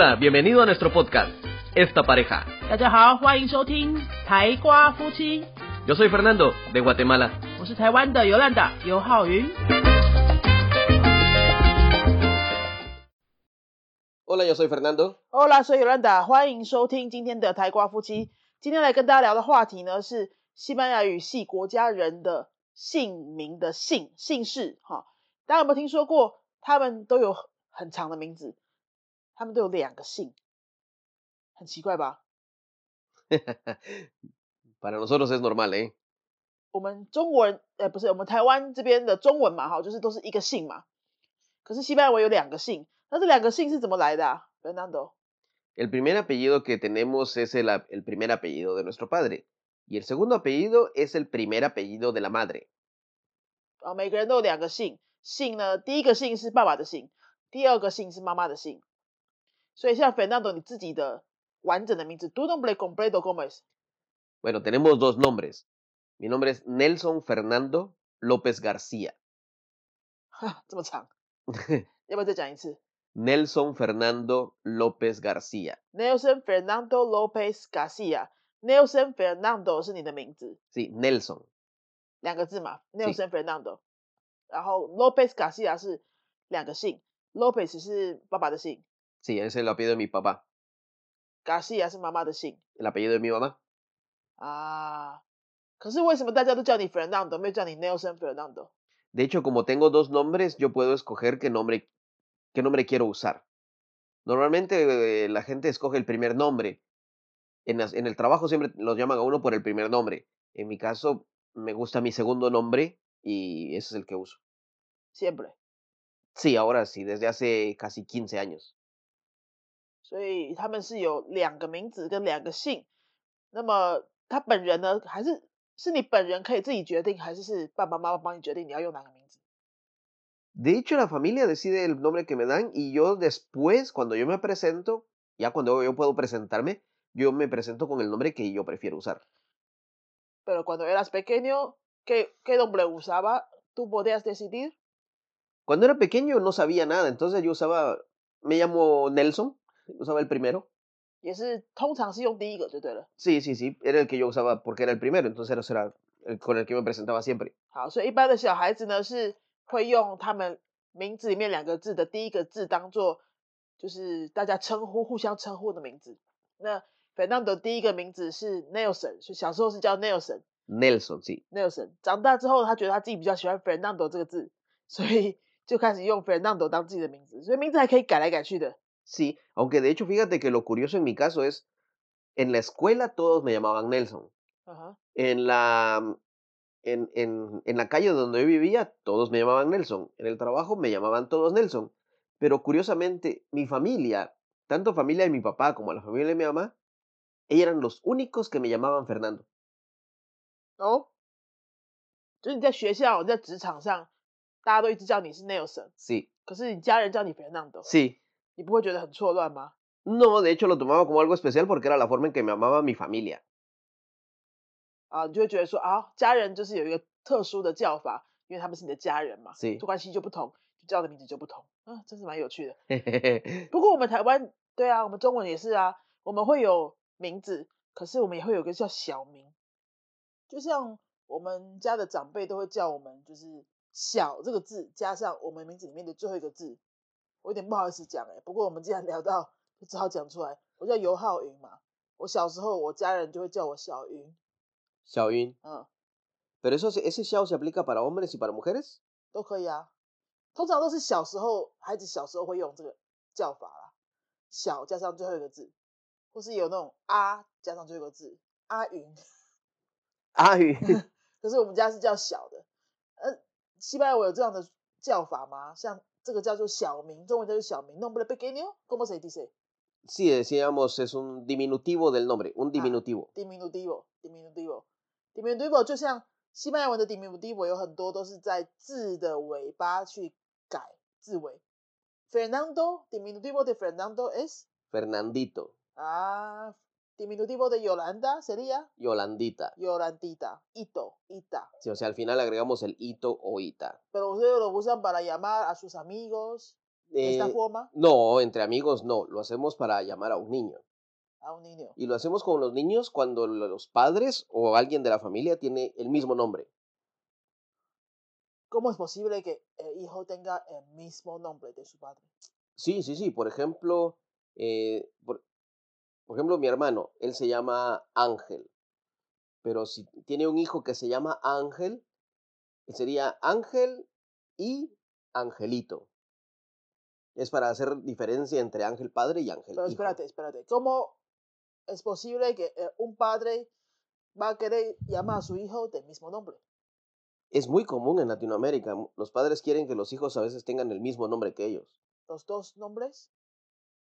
Hola, bienvenido a nuestro podcast, Esta Pareja. 大家好，欢迎收听台瓜夫妻，Yo soy Fernando, de Guatemala. 我是台湾的尤兰达尤浩云。Hola, yo soy Fernando. Hola，所以尤兰达，欢迎收听今天的台瓜夫妻。今天来跟大家聊的话题呢是西班牙语系国家人的姓名的姓姓氏哈。大家有没有听说过？他们都有很长的名字，他们都有两个姓，很奇怪吧？ Para nosotros es normal, ¿eh? 我们中国人，呃，不是我们台湾这边的中文嘛，哈，就是都是一个姓嘛。可是西班牙文有两个姓，那这两个姓是怎么来的啊？Fernando， El primer apellido que tenemos es el, a- el primer apellido de nuestro padre. Y el segundo apellido es el primer apellido de la madre. 啊，每个人都有两个姓，姓呢，第一个姓是爸爸的姓，第二个姓是妈妈的姓。 所以像 Fernando 你自己的完整的名字，tu nombre completo cómo es？ Bueno, tenemos dos nombres. Mi nombre es Nelson Fernando López García. 哈，这么长，要不要再讲一次 Nelson Fernando López García. ？Nelson Fernando Lopez Garcia。Nelson Fernando 是你的名字， Sí, Nelson. 两个字嘛，Nelson Fernando。然后 Lopez Garcia 是两个姓，Lopez 是爸爸的姓 Sí, es el apellido de mi papá. ，Garcia 是妈妈的姓 El apellido de mi mamá. 啊。可是为什么大家都叫你 Fernando，没有叫你 Nelson Fernando？ De hecho, como tengo dos nombres, yo puedo escoger qué nombre, qué nombre quiero usar. Normalmente eh, la gente escoge el primer nombre. En, las- en el trabajo siempre los llaman a uno por el primer nombre. En mi caso, me gusta mi segundo nombre y ese es el que uso. siempre。 Sí, ahora sí, desde hace casi 15 años. 所以他们是有两个名字跟两个姓。那么他本人呢，还是是你本人可以自己决定，还是是爸爸妈妈帮你决定你要用哪个名字？ De hecho, la familia decide el nombre que me dan y yo después, cuando yo me presento, ya cuando yo puedo presentarme, yo me presento con el nombre que yo prefiero usar. Pero cuando eras pequeño, ¿qué, qué nombre usaba? ¿Tú podías decidir? Cuando era pequeño no sabía nada, entonces yo usaba, me llamo Nelson, usaba el primero. 也是通常是用第一个就对了。Sí, sí, sí, era el que yo usaba porque era el primero, entonces ese era el con el que me presentaba siempre. 好，所以一般的小孩子呢是会用他们名字里面两个字的第一个字当做就是大家称呼互相称呼的名字。那 Fernando 第一个名字是 Nelson，所以小时候是叫 Nelson。Nelson, sí. Nelson 长大之后，他觉得他自己比较喜欢 Fernando 这个字，所以就开始用 Fernando 当自己的名字，所以名字还可以改来改去的。Sí, aunque de hecho fíjate que lo curioso en mi caso es, en la escuela todos me llamaban Nelson. En la... En, en, en la calle donde yo vivía, todos me llamaban Nelson. En el trabajo me llamaban todos Nelson. Pero curiosamente, mi familia, tanto familia de mi papá como la familia de mi mamá, ellos eran los únicos que me llamaban Fernando. Oh. Sí. 你不会觉得很错乱吗？No, de hecho lo tomaba como algo especial porque era la forma en que me amaba mi familia. 啊，你就会觉得说啊，家人就是有一个特殊的叫法，因为他们是你的家人嘛，是关系就不同，就叫的名字就不同，啊，真是蛮有趣的。不过我们台湾对啊，我们中文也是啊，我们会有名字，可是我们也会有个叫小名，就像我们家的长辈都会叫我们，就是“小”这个字加上我们名字里面的最后一个字，我有点不好意思讲哎、不过我们既然聊到，就只好讲出来。我叫尤浩云嘛，我小时候我家人就会叫我小云，Xiaoyun. 嗯，Pero eso, se- ese Xiao se aplica para hombres y para mujeres. 都可以啊。通常都是小时候孩子小时候会用这个叫法啦，小加上最后一个字，或是有那种啊加上最后一个字，阿云。阿云 可是我们家是叫小的，呃，西班牙我有这样的叫法吗？像这个叫做小名，中文叫做小名，nombre pequeño，¿cómo se dice？ sí, decíamos, es un diminutivo del nombre, un diminutivo. diminutivo，diminutivo，diminutivo 就像西班牙文的 diminutivo 有很多都是在字的尾巴去改字尾。Fernando diminutivo de Fernando es Fernandito, 啊 ，diminutivo de Yolanda sería Yolandita. Yolandita, Ito, Ita. Sí, o sea, al final agregamos el ito o ita. Pero ustedes lo usan para llamar a sus amigos, ¿De esta Eh, forma? no, entre amigos no, lo hacemos para llamar a un niño. A un niño. Y lo hacemos con los niños cuando los padres o alguien de la familia tiene el mismo nombre. ¿Cómo es posible que el hijo tenga el mismo nombre de su padre? Sí, sí, sí. Por ejemplo, eh, por, por ejemplo, mi hermano, él se llama Ángel. Pero si tiene un hijo que se llama Ángel, sería Ángel y Angelito. Es para hacer diferencia entre Ángel padre y Ángel Pero hijo. espérate, espérate. ¿Cómo es posible que eh, un padre va a querer llamar a su hijo del mismo nombre? Es muy común en Latinoamérica. Los padres quieren que los hijos a veces tengan el mismo nombre que ellos. ¿Los dos nombres?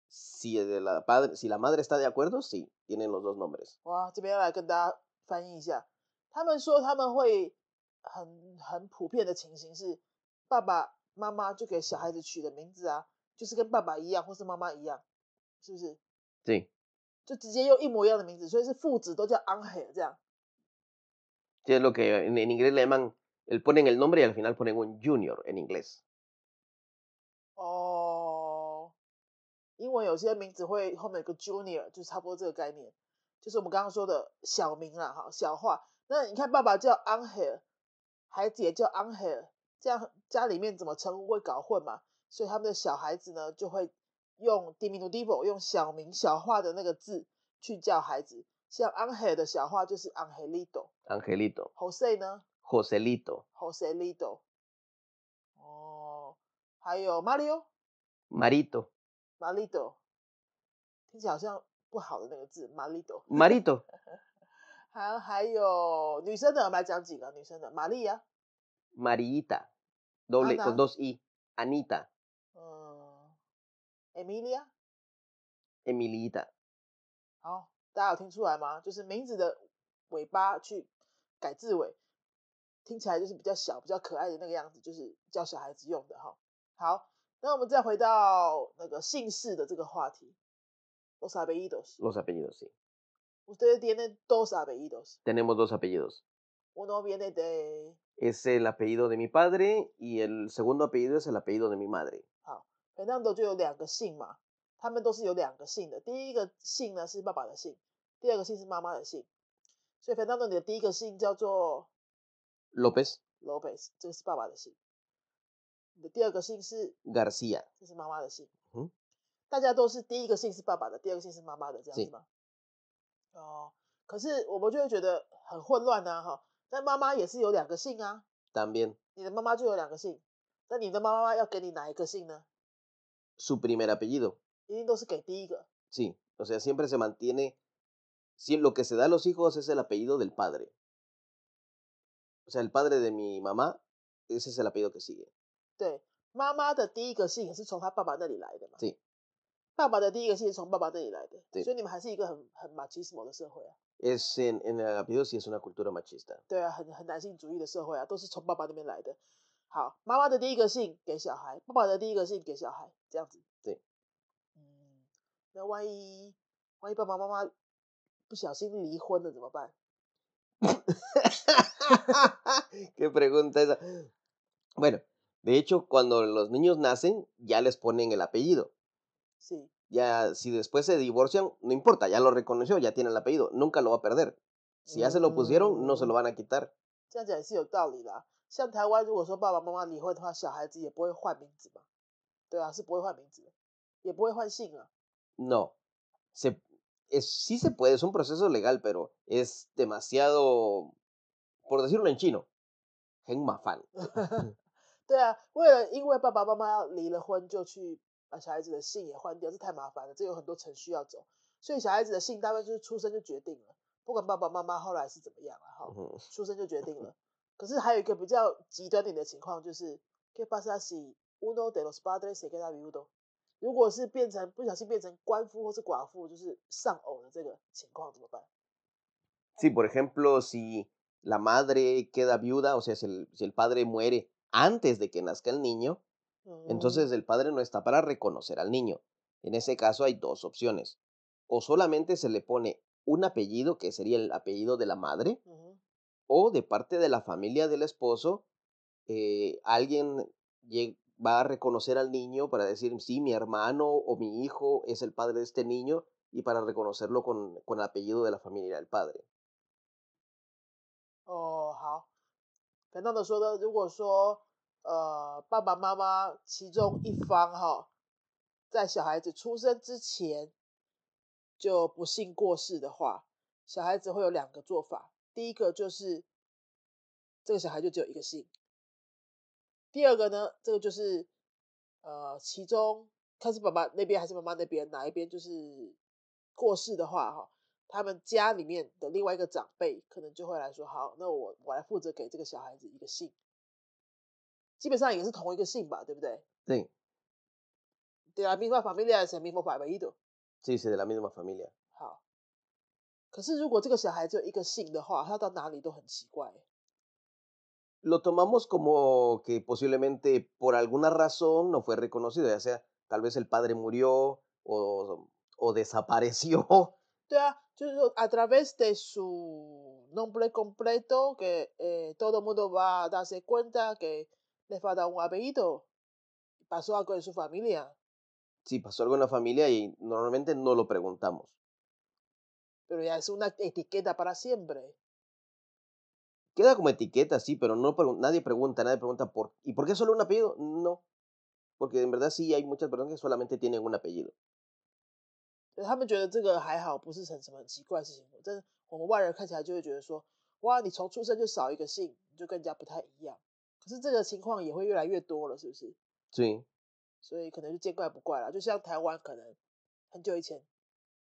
Si, el de la, padre, si la madre está de acuerdo, sí, tienen los dos nombres. 哇，这边来跟大家翻译一下，他们说他们会很很普遍的情形是，爸爸妈妈就给小孩子取的名字啊，就是跟爸爸一样或是妈妈一样，是不是？ Sí. 就直接用一模一样的名字，所以是父子都叫 Angel 这样。 Sí, es lo que en, en inglés le llaman, el, ponen el nombre y al final ponen un junior en inglés. 英文有些名字会后面有个 Junior，就差不多这个概念，就是我们刚刚说的小名啦，哈，小化。那你看爸爸叫 Angel，孩子也叫 Angel，这样家里面怎么称呼会搞混嘛？所以他们的小孩子呢，就会用 diminutivo，用小名小化的那个字去叫孩子。像 Angel 的小化就是 Angelito，Angelito, Jose 呢 Joselito, Joselito。哦，还有 Mario。Marito, Malito，听起来好像不好的那个字，Malito。Marito, 还还有女生的，我们来讲几个女生的，玛丽亚，Mariita, doble, Ana. con dos i, Anita, 嗯，Emilia。Emilita. 好，大家有听出来吗？就是名字的尾巴去改字尾，听起来就是比较小、比较可爱的那个样子，就是教小孩子用的哈。好，那我们再回到那个姓氏的这个话题，Los apellidos。 Los apellidos, sí. Ustedes tienen dos apellidos. Tenemos dos apellidos. Uno viene de Es el apellido de mi padre y el segundo apellido es el apellido de mi madre. Fernando 就有两个姓嘛，他们都是有两个姓的。第一个姓呢是爸爸的姓，第二个姓是妈妈的姓。所以 Fernando 你的第一个姓叫做 López, Lopez，这个是爸爸的姓。 你的第二个姓是 García. 这是妈妈的姓。嗯大家都是第一个姓是爸爸的，第二个姓是妈妈的，这样是子吗？哦，可是我们就会觉得很混乱呐、哈。但妈妈也是有两个姓啊， También 你的妈妈就有两个姓，那你的妈妈要给你哪一个姓呢？ su primer apellido. 一定都是给第一个。 Sí, o sea, siempre se mantiene, si lo que se da a los hijos es el apellido del padre. O sea, el padre de mi mamá, ese es el apellido que sigue. 对，妈妈的第一个姓也是从她爸爸那里来的嘛。Sí. 爸爸的第一个姓是从爸爸那里来的，对所以你们还是一个很很 machismo 的社会啊。Es en, en el apellido sí es una cultura machista. 对啊，很很男性主义的社会啊，都是从爸爸那边来的。好，妈妈的第一个姓给小孩，爸爸的第一个姓给小孩，这样子。对。嗯，那万一万一爸爸妈妈不小心离婚了怎么办？Qué pregunta esa. Bueno, de hecho, cuando los niños nacen, ya les ponen el apellido. 是， Ya, si después se divorcian, no importa, ya lo reconoció, ya tiene el apellido, nunca lo va a perder. Si ya se lo pusieron, no se lo van a quitar. 这样讲也是有道理啦。像台湾如果说爸爸妈妈离婚的话，小孩子也不会换名字嘛。对啊，是不会换名字的，也不会换姓啊。 No. Se, es, sí se puede, es un proceso legal, pero es demasiado, por decirlo en chino, gen mafan. 对啊，为了因为爸爸妈妈要离了婚，就去把小孩子的姓也换掉，这太麻烦了，这有很多程序要走。所以小孩子的姓大概就是出生就决定了，不管爸爸妈妈后来是怎么样啊，哈.出生就决定了。可是还有一个比较极端点的情况，就是 ¿qué pasa si uno de los padres se queda viudo？如果是变成不小心变成官夫或是寡妇，就是丧偶的这个情况怎么办？Sí, por ejemplo, si la madre queda viuda, o sea, si el, si el padre muere antes de que nazca el niño, oh. entonces el padre no está para reconocer al niño. En ese caso hay dos opciones. O solamente se le pone un apellido, que sería el apellido de la madre, o de parte de la familia del esposo, eh, alguien va a reconocer al niño para decir, sí, mi hermano o mi hijo es el padre de este niño, y para reconocerlo con, con el apellido de la familia del padre. Oh, 好。刚刚的说呢，如果说呃爸爸妈妈其中一方哈，在小孩子出生之前就不幸过世的话，小孩子会有两个做法。第一个就是这个小孩就只有一个姓。第二个呢，这个就是呃其中看是爸爸那边还是妈妈那边哪一边就是过世的话哈。他们家里面的另外一个长辈可能就会来说：“好，那我我来负责给这个小孩子一个姓，基本上也是同一个姓吧，对不对？”对。De la misma familia es el mismo apellido。Sí, sí, de la misma familia。好。可是如果这个小孩只有一个姓的话，他到哪里都很奇怪。Lo tomamos como que posiblemente por alguna razón no fue reconocido, ya sea tal vez el padre murió o o desapareció. 对啊，就是说，a través de su nombre completo que todo mundo va a darse cuenta que le falta un apellido. Pasó algo en su familia. Sí, pasó algo en la familia y normalmente no lo preguntamos. Pero ya es una etiqueta para siempre. Queda como etiqueta, sí, pero no nadie pregunta, nadie pregunta por ¿y por qué solo un apellido? No, porque en verdad sí hay muchas personas que solamente tienen un apellido. 他们觉得这个还好，不是成什么很奇怪的事情。但我们外人看起来就会觉得说，哇，你从出生就少一个姓，你就跟人家不太一样。可是这个情况也会越来越多了，是不是？对。所以可能就见怪不怪了。就像台湾可能很久以前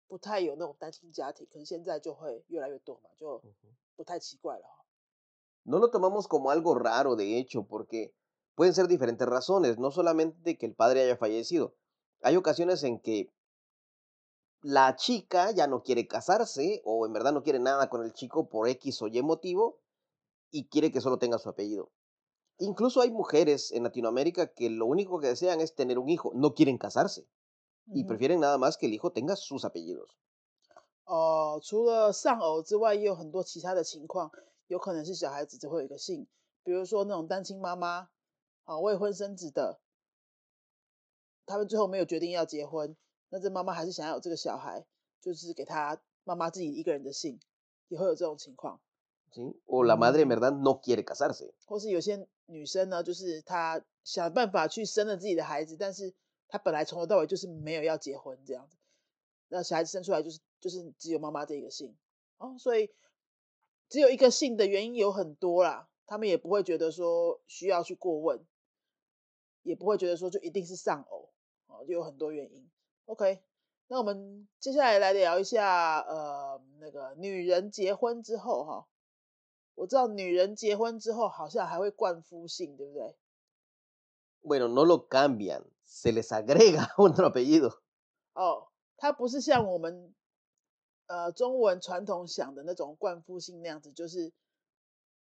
不太有那种单亲家庭，可是现在就会越来越多嘛，就不太奇怪了。No lo tomamos como algo raro, de hecho, porque pueden ser diferentes razones, no solamente que el padre haya fallecido. Hay ocasiones en que la chica ya no quiere casarse o en verdad no quiere nada con el chico por X o Y motivo y quiere que solo tenga su apellido. Incluso hay mujeres en Latinoamérica que lo único que desean es tener un hijo, no quieren casarse y prefieren nada más que el hijo tenga sus apellidos. 哦，除了丧偶之外，也有很多其他的情况，有可能是小孩子只会有一个姓，比如说那种单亲妈妈，啊，未婚生子的，他们最后没有决定要结婚， 那这妈妈还是想要有这个小孩，就是给他妈妈自己一个人的姓，也会有这种情况。Sí, o la madre en verdad no quiere casarse。或是有些女生呢，就是她想办法去生了自己的孩子，但是她本来从头到尾就是没有要结婚这样子，那小孩子生出来就是就是只有妈妈这一个姓哦，所以只有一个姓的原因有很多啦，他们也不会觉得说需要去过问，也不会觉得说就一定是丧偶哦，就有很多原因。OK，那我们接下来来聊一下，呃，那个女人结婚之后哈，我知道女人结婚之后好像还会冠夫姓，对不对？Bueno, no lo cambian, se les agrega otro apellido。哦，它不是像我们呃中文传统想的那种冠夫姓那样子，就是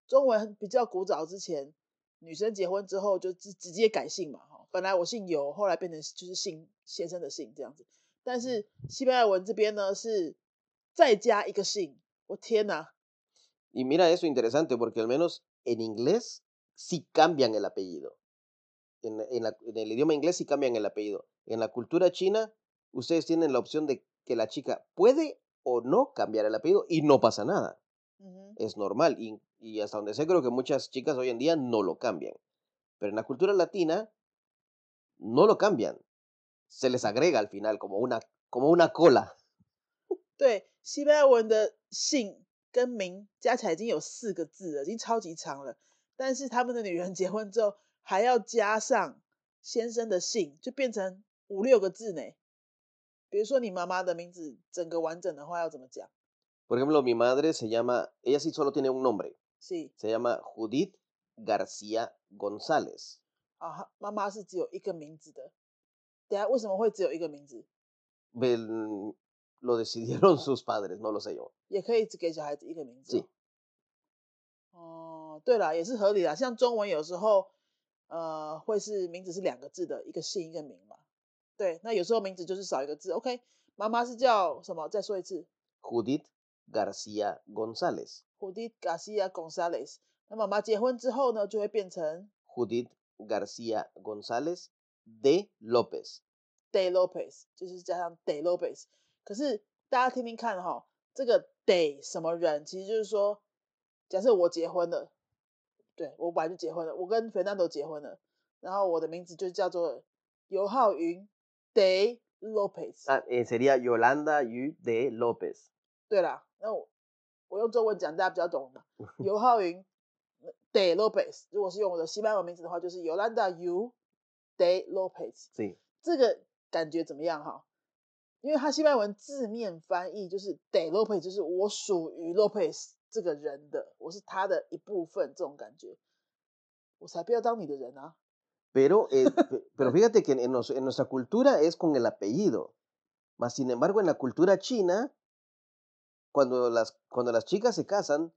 中文比较古早之前，女生结婚之后就直直接改姓嘛，哈，本来我姓尤，后来变成就是姓。先生的姓这样子，但是西班牙文这边呢是再加一个姓，我天哪！Y mira eso interesante porque al menos en inglés sí cambian el apellido. En, en, la, en el idioma inglés sí cambian el apellido. En la cultura china, ustedes tienen la opción de que la chica puede o no cambiar el apellido y no pasa nada. Es normal. Y, y hasta donde sé, creo que muchas chicas hoy en día no lo cambian. Pero en la cultura latina, no lo cambian. se les agrega al final como una como una cola。对，西班牙文的姓跟名加起来已经有四个字了，已经超级长了。但是他们的女人结婚之后还要加上先生的姓，就变成五六个字呢。比如说你妈妈的名字整个完整的话要怎么讲？Por ejemplo, mi madre se llama, ella sí solo tiene un nombre. Sí. Se llama Judith García González. 啊，妈妈是只有一个名字的。等下为什么会只有一个名字？Lo decidieron sus padres, no lo sé yo。也可以只给小孩子一个名字。是。哦，对了，也是合理的。像中文有时候，呃，会是名字是两个字的，一个姓一个名嘛。对，那有时候名字就是少一个字。OK，妈妈是叫什么？再说一次。Judith Garcia González。Judith Garcia González。那妈妈结婚之后呢，就会变成。Judith García González de López，de López 就是加上 de López，可是大家听听看哈，这个 de 什么人，其实就是说，假设我结婚了，对我本来就结婚了，我跟肥蛋都结婚了，然后我的名字就叫做尤浩云 de López。呃，sería Yolanda y de López。对啦，那我我用中文讲，大家比较懂嘛，尤浩云。De Lopez，如果是用我的西班牙文名字的话，就是 Yolanda Yu De Lopez。这个感觉怎么样哈？因为它西班牙文字面翻译就是 De Lopez，就是我属于 Lopez 这个人的，我是他的一部分，这种感觉。我才不要当你的人啊！Pero, eh, pe- pero fíjate que en, nos- en nuestra cultura es con el apellido. Mas, sin embargo, en la cultura china, cuando las, cuando las chicas se casan,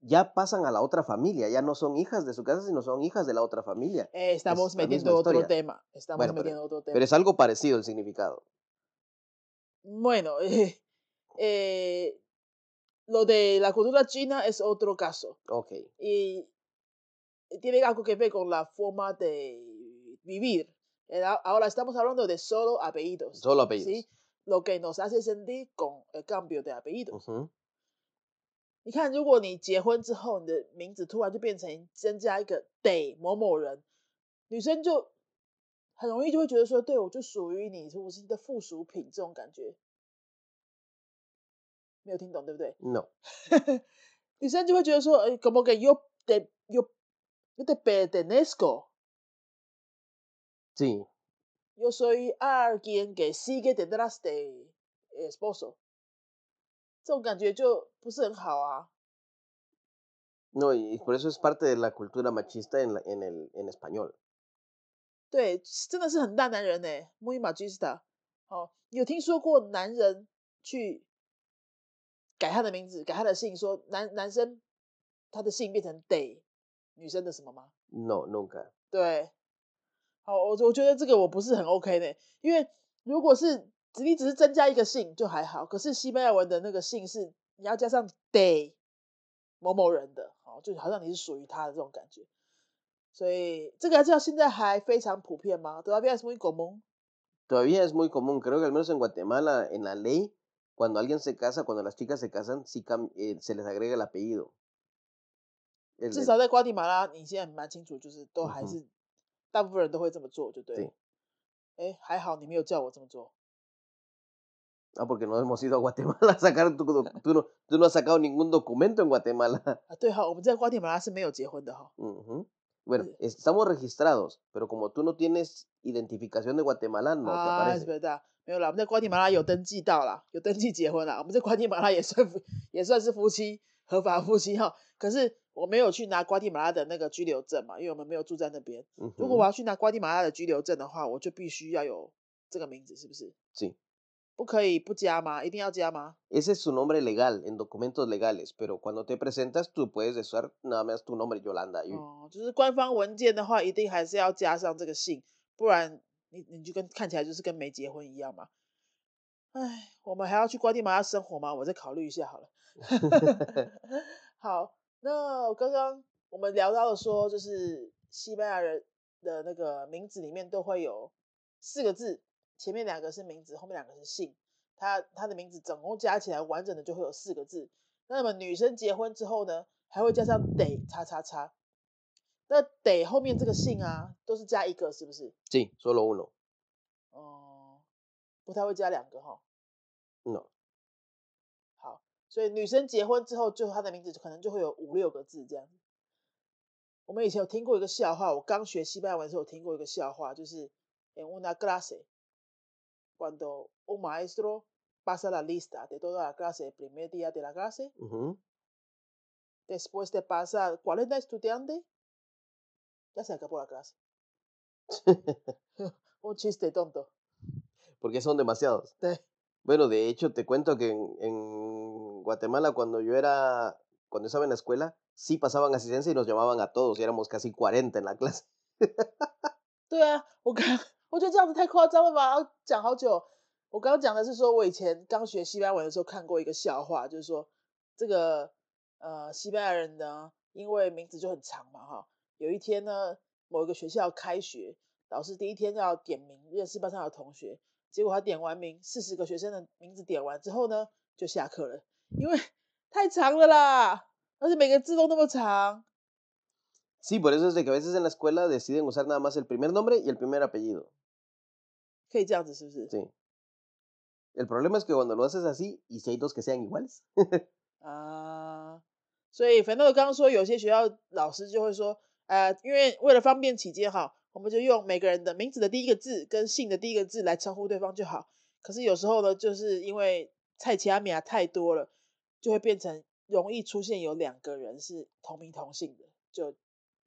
ya pasan a la otra familia. Ya no son hijas de su casa, sino son hijas de la otra familia. Eh, estamos misma metiendo otro tema. Estamos Bueno, pero- metiendo otro tema. Pero es algo parecido el significado. Bueno, eh, eh, lo de la cultura china es otro caso. Ok. y tiene algo que ver con la forma de vivir. Ahora estamos hablando de solo apellidos. Solo apellidos. ¿sí? Lo que nos hace sentir con el cambio de apellido. Ujú. 你看，如果你结婚之后，你的名字突然就变成增加一个 day 某某人，女生就很容易就会觉得说，对我就属于你，我是你的附属品这种感觉。没有听懂对不对？No. 女生就会觉得说，哎，como que yo te yo yo te pertenezco, Sí. yo soy alguien que sigue detrás de esposo，这种感觉就不是很好啊。No, y por eso es parte de la cultura machista en, la- en, el, en español. 对，真的是很大男人呢，muy machista。哦，有听说过男人去改他的名字，改他的姓，说男男生他的姓变成 day，女生的什么吗？No, nunca. 对，好，我我觉得这个我不是很 OK 的，因为如果是只你只是增加一个姓就还好，可是西班牙文的那个姓是你要加上 day 某某人的，好，就好像你是属于他的这种感觉，所以这个知道现在还非常普遍吗？Todavía es muy común。Todavía es muy común, creo que al menos en Guatemala, en la ley, cuando alguien se casa, cuando las chicas se casan, sí cam- eh, se les agrega el apellido. El 至少在瓜地马拉，你现在蛮清楚，就是都还是、大部分人都会这么做，就对哎，还好你没有叫我这么做。Ah, porque no hemos ido a Guatemala a sacar tu, doc- tú, no, tú no has sacado ningún documento en Guatemala. 啊，对哈，我们在瓜地马拉是没有结婚的哈。 Ujú. Bueno, Sí. estamos registrados, pero como tú no tienes identificación de Guatemala, no te 啊，是 aparece. 不是的？没有啦，我们在瓜地马拉有登记到啦，有登记结婚啦。我们在瓜地马拉也算夫也算是夫妻，合法夫妻哈。可是我没有去拿瓜地马拉的那个居留证嘛，因为我们没有住在那边。如果 Ujú. 我要去拿瓜地马拉的居留证的话，我就必须要有这个名字，是不是？ Sí. 不可以不加吗？一定要加吗？Ese es su nombre legal en documentos legales, pero cuando te presentas tú puedes usar nada más tu nombre Yolanda. 哦，就是官方文件的话，一定还是要加上这个姓，不然你你就跟看起来就是跟没结婚一样嘛。唉，我们还要去瓜地马拉生活吗？我再考虑一下好了。好，那刚刚我们聊到了说，就是西班牙人的那个名字里面都会有四个字，前面两个是名字，后面两个是姓。他他的名字总共加起来完整的就会有四个字。那么女生结婚之后呢，还会加上得叉叉叉。那得后面这个姓啊，都是加一个，是不是？Sí, solo uno. 哦、不太会加两个哈。No. 好，所以女生结婚之后，就她的名字可能就会有五六个字这样。我们以前有听过一个笑话，我刚学西班牙文的时候有听过一个笑话，就是 en una clase cuando un maestro pasa la lista de toda la clase el primer día de la clase Ujú. después de pasar 40 estudiantes ya se acabó la clase. un chiste tonto. Porque son demasiados. 对，Bueno, de hecho, te cuento que en, en Guatemala, cuando yo era, cuando estaba en la escuela, sí pasaban asistencia y nos llamaban a todos, y éramos casi 40 en la clase. 我觉得这样子太夸张了吧，讲好久。我刚刚讲的是说，我以前刚学西班牙文的时候看过一个笑话，就是说这个呃西班牙人呢，因为名字就很长嘛哈，有一天呢，某一个学校开学，老师第一天要点名认识班上的同学，结果他点完名，四十个学生的名字点完之后呢，就下课了，因为 太长了啦，而且每个字都那么长。Sí, por eso es de que a veces en la escuela deciden usar nada más el primer nombre y el primer apellido. 可以这样子是不是？Sí. El problema es que cuando lo haces así, y si hay dos que sean iguales. 啊，所以反正我刚刚说，有些学校老师就会说，呃，因为为了方便起见哈，我们就用每个人的名字的第一个字跟姓的第一个字来称呼对方就好。可是有时候呢，就是因为菜奇阿米亚太多了，就会变成容易出现有两个人是同名同姓的，就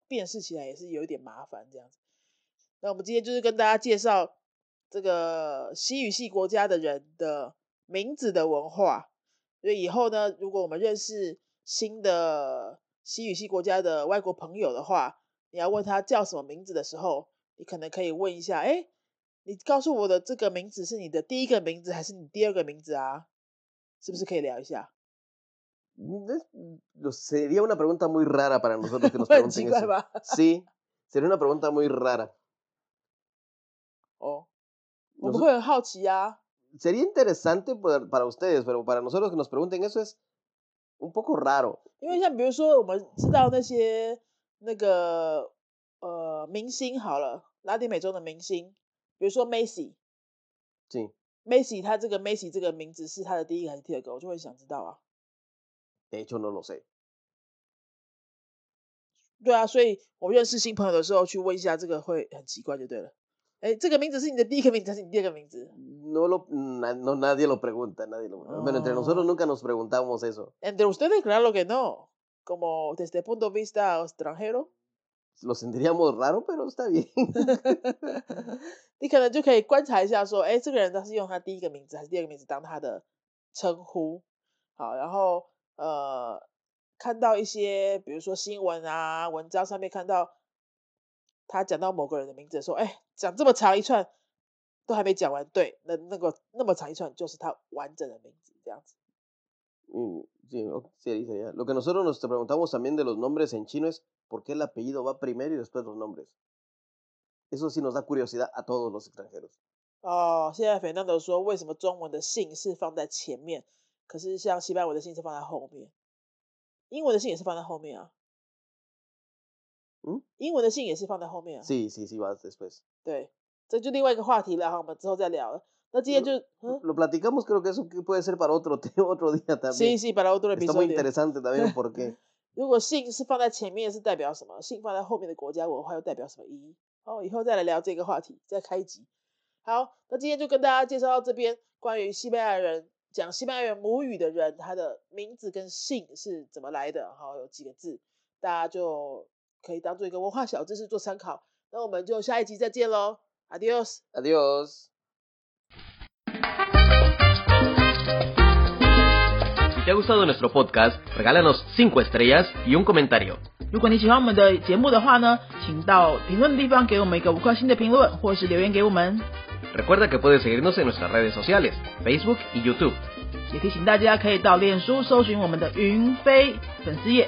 辨识起来也是有一点麻烦这样子。那我们今天就是跟大家介绍这个西语系国家的人的名字的文化。所以以后呢，如果我们认识新的西语系国家的外国朋友的话，你要问他叫什么名字的时候，你可能可以问一下：哎，你告诉我的这个名字是你的第一个名字还是你第二个名字啊？是不是可以聊一下？No, Sería una pregunta muy rara para nosotros que nos pregunten 怪 eso. 吧？Sí, sería una pregunta muy rara. 哦，我们 Noso- 会很好奇啊。Sería interesante para, para ustedes, pero para nosotros que nos pregunten eso es un poco raro. 因为像比如说，我们知道那些那个呃明星好了，拉丁美洲的明星，比如说 Macy。Sí. Macy，他这个 Macy 这个名字是他的第一个还是第二个？我就会想知道啊。De hecho, no lo sé. 对啊，所以我认识新朋友的时候去问一下，这个会很奇怪就对了。哎，这个名字是你的第一个名字还是你第二个名字 No lo, na- no, nadie lo pregunta, nadie lo Bueno, entre nosotros Oh. nunca nos preguntamos eso. Entre ustedes, claro que no. Como desde el punto de vista extranjero， Lo sentiríamos raro, pero está bien. 你可能就可以观察一下，说，哎，这个人他是用他第一个名字还是第二个名字当他的称呼？好，然后呃，看到一些比如说新闻啊、文章上面看到 他讲到某个人的名字，说，哎，讲这么长一串都还没讲完，对，那那个那么长一串就是他完整的名字，这样子。Mm, Sí, o- sí, sería. Lo que nosotros nos preguntamos también de los nombres en chino es por qué el apellido va primero y después los nombres. Eso sí nos da curiosidad a todos los extranjeros. 哦，现在 Fernando 说，为什么中文的姓是放在前面，可是像西班牙文的姓是放在后面，英文的姓也是放在后面啊。嗯，英文的姓也是放在后面啊。Sí, sí, sí, va después. 对，这就另外一个话题了哈，我们之后再聊了。那今天就嗯，Lo platicamos, creo que eso puede ser para otro, otro día también. sí para otro Está muy interesante también porque 如果姓是放在前面是代表什么？姓放在后面的国家文化又代表什么意义？哦，以后再来聊这个话题，再开一集。好，那今天就跟大家介绍到这边，关于西班牙人讲西班牙语母语的人，他的名字跟姓是怎么来的？好，有几个字，大家就可以当做一个文化小知识做参考。那我们就下一集再见喽，Adios。Adiós. Si te ha gustado nuestro podcast, regálanos 5 estrellas y un comentario. 如果你喜欢我们的节目的话呢，请到评论地方给我们一个五颗星的评论，或是留言给我们。Recuerda que puedes seguirnos en nuestras redes sociales, Facebook y YouTube. 也提醒大家可以到脸书搜寻我们的云飞粉丝页，